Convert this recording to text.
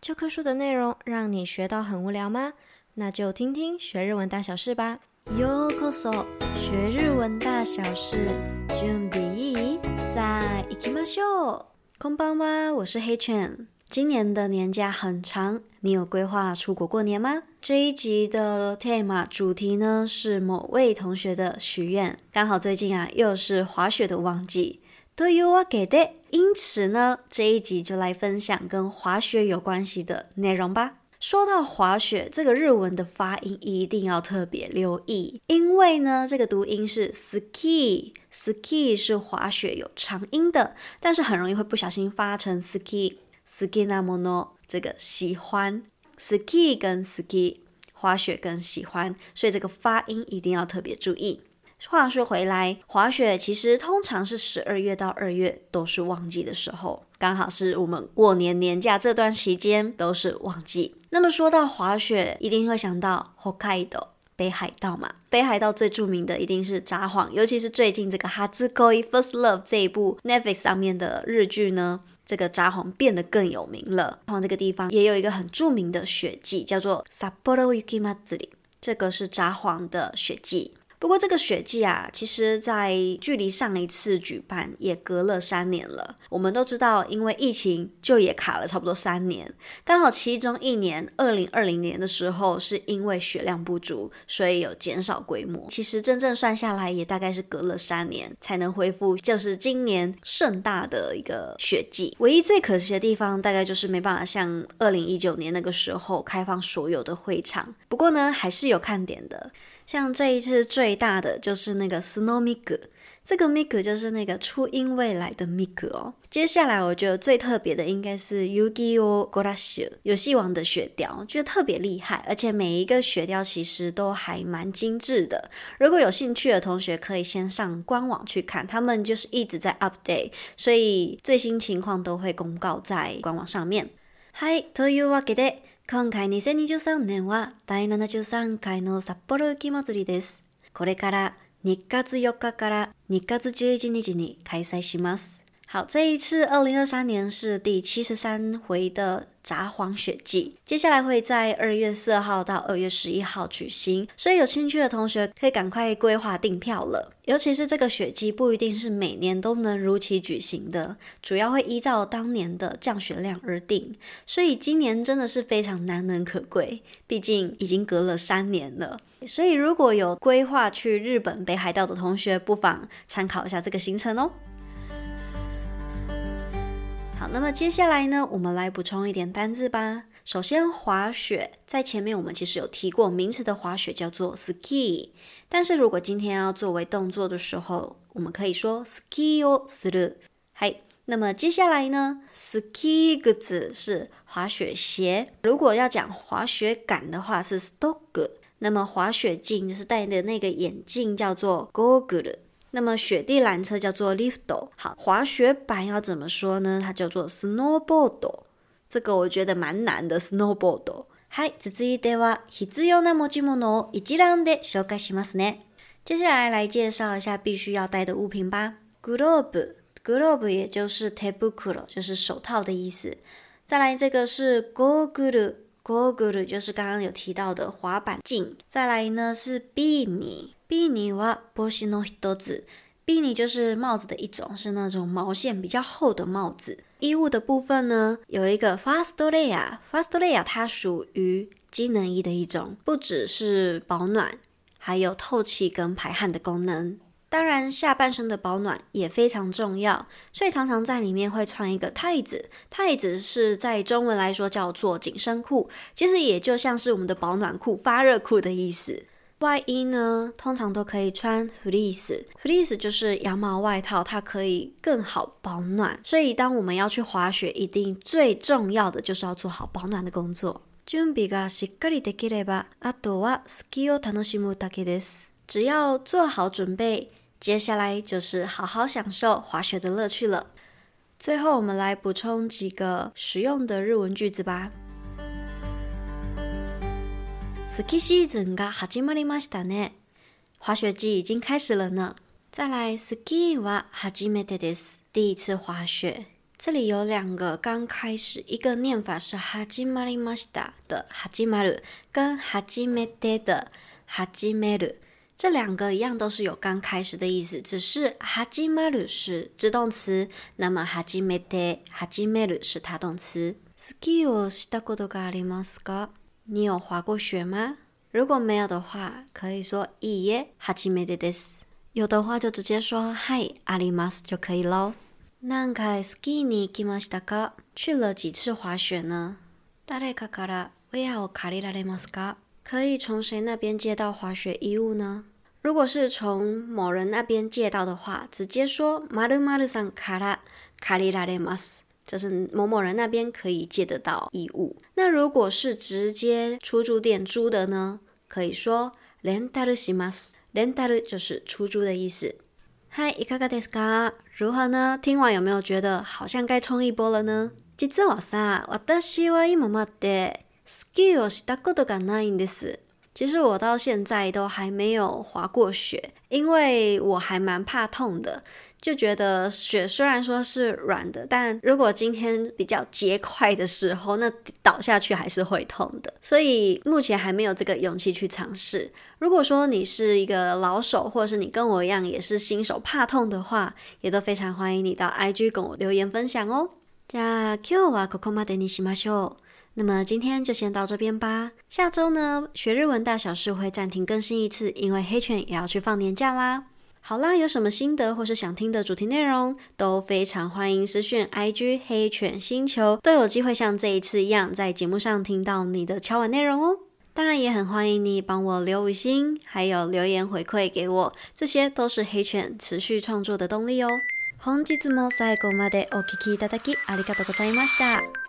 教科书的内容让你学到很无聊吗？那就听听学日文大小事吧。ようこそ，学日文大小事，准备いい？さあ行きましょう。こんばんは，我是黑犬。今年的年假很长，你有规划出国过年吗？这一集的 tema 主题呢是某位同学的许愿，刚好最近啊又是滑雪的旺季。 というわけで，因此呢，这一集就来分享跟滑雪有关系的内容吧。说到滑雪，这个日文的发音一定要特别留意，因为呢，这个读音是 ski，ski 是滑雪有长音的，但是很容易会不小心发成 ski，好きなもの，这个喜欢，ski 跟 ski，滑雪跟喜欢，所以这个发音一定要特别注意。 话说回来，滑雪其实通常是十二月到二月都是旺季的时候，刚好是我们过年年假这段期间都是旺季。那么说到滑雪，一定会想到 Hokkaido，北海道嘛。北海道最著名的一定是札幌，尤其是最近这个《初恋 First Love》这一部 Netflix 上面的日剧呢，这个札幌变得更有名了。札幌这个地方也有一个很著名的雪祭，叫做札幌雪祭り，这个是札幌的雪祭。不过这个雪祭啊，其实在距离上一次举办也隔了三年了。我们都知道，因为疫情就也卡了差不多三年。刚好其中一年，二零二零年的时候，是因为雪量不足，所以有减少规模。其实真正算下来，也大概是隔了三年才能恢复，就是今年盛大的一个雪祭。唯一最可惜的地方，大概就是没办法像二零一九年那个时候开放所有的会场。不过呢，还是有看点的。像这一次最大的就是那个 Snow Mig，这个 Mig 就是那个初音未来的 Mig 哦。接下来我觉得最特别的应该是 Yu-Gi-Oh! Golashi 游戏王的雪雕，觉得特别厉害，而且每一个雪雕其实都还蛮精致的。如果有兴趣的同学可以先上官网去看，他们就是一直在 update，所以最新情况都会公告在官网上面。はい、というわけで。 今回2023年は第73回の札幌雪まつりです。これから2月4日から2月11日に開催します。好，这一次二零二三年是第七十三回的札幌雪祭，接下来会在二月四号到二月十一号举行，所以有兴趣的同学可以赶快规划订票了。尤其是这个雪祭不一定是每年都能如期举行的，主要会依照当年的降雪量而定，所以今年真的是非常难能可贵，毕竟已经隔了三年了。所以如果有规划去日本北海道的同学，不妨参考一下这个行程哦。好，那么接下来呢，我们来补充一点单字吧。首先，滑雪在前面我们其实有提过，名词的滑雪叫做 ski。但是如果今天要作为动作的时候，我们可以说 ski をする。嗨，那么接下来呢，ski 个字是滑雪鞋。如果要讲滑雪杆的话是 stock。那么滑雪镜就是戴的那个眼镜叫做 goggle。 那么雪地缆车叫做 lifto，好，滑雪板要怎么说呢？它叫做 snowboard。这个我觉得蛮难的 snowboard。はい、続いては必要な持ち物を一覧で紹介しますね。接下来来介绍一下必须要带的物品吧。glove。glove 也就是 t a b u c l o 就是手套的意思。再来这个是 g o g l e g o g l e 就是刚刚有提到的滑板镜。再来呢是 beanie。beni 西诺 boshno hitoz beni 就是帽子的一种是那种毛线比较厚的帽子。衣物的部分呢有一个 fastoria fastoria 它属于机能衣的一种不只是保暖还有透气跟排汗的功能。当然下半身的保暖也非常重要所以常常在里面会穿一个 tie 子 tie 是在中文来说叫做紧身裤其实也就像是我们的保暖裤发热裤的意思。外衣呢，通常都可以穿 fleece，fleece 就是羊毛外套，它可以更好保暖。所以，当我们要去滑雪，一定最重要的就是要做好保暖的工作。准备がしっかりできれば、あとはスキーを楽しむだけです。只要做好准备，接下来就是好好享受滑雪的乐趣了。最后，我们来补充几个实用的日文句子吧。 スキーシーズンが始まりましたね。滑雪季已经开始了呢。再来，スキーは初めてです。第一次滑雪。这里有两个刚开始，一个念法是“はじまりました”的“はじまる”，跟“はじめて”的“はじめる”，这两个一样都是有刚开始的意思，只是“はじまる”是自动词，那么“はじめて”“はじめる”是它动词。スキーをしたことがありますか？你有滑过雪吗？如果没有的话，可以说いいえ、はじめてです。有的话就直接说はい、あります就可以喽。何回スキーに行きましたか？去了几次滑雪呢？谁かからウェアを借りられますか？可以从谁那边借到滑雪衣物呢？如果是从某人那边借到的话，直接说〇〇さんから借りられます， 这是某某人那边可以借得到衣物。那如果是直接出租店租的呢？可以说レンタルします，レンタル就是出租的意思。嗨，いかがですか？如何呢？听完有没有觉得好像该冲一波了呢？実はさ、私は今までスキーをしたことがないんです。 其实我到现在都还没有滑过雪，因为我还蛮怕痛的，就觉得雪虽然说是软的，但如果今天比较结块的时候，那倒下去还是会痛的，所以目前还没有这个勇气去尝试。如果说你是一个老手，或者是你跟我一样也是新手怕痛的话，也都非常欢迎你到 IG 跟我留言分享哦。じゃあ今日はここまでにしましょう。那么今天就先到这边吧。下周呢，学日文大小事会暂停更新一次，因为黑犬也要去放年假啦。好啦，有什么心得或是想听的主题内容，都非常欢迎私讯 IG 黑犬星球，都有机会像这一次一样，在节目上听到你的敲碗内容哦。当然也很欢迎你帮我留五星，还有留言回馈给我，这些都是黑犬持续创作的动力哦。 本日も最後までお聴きいただきありがとうございました。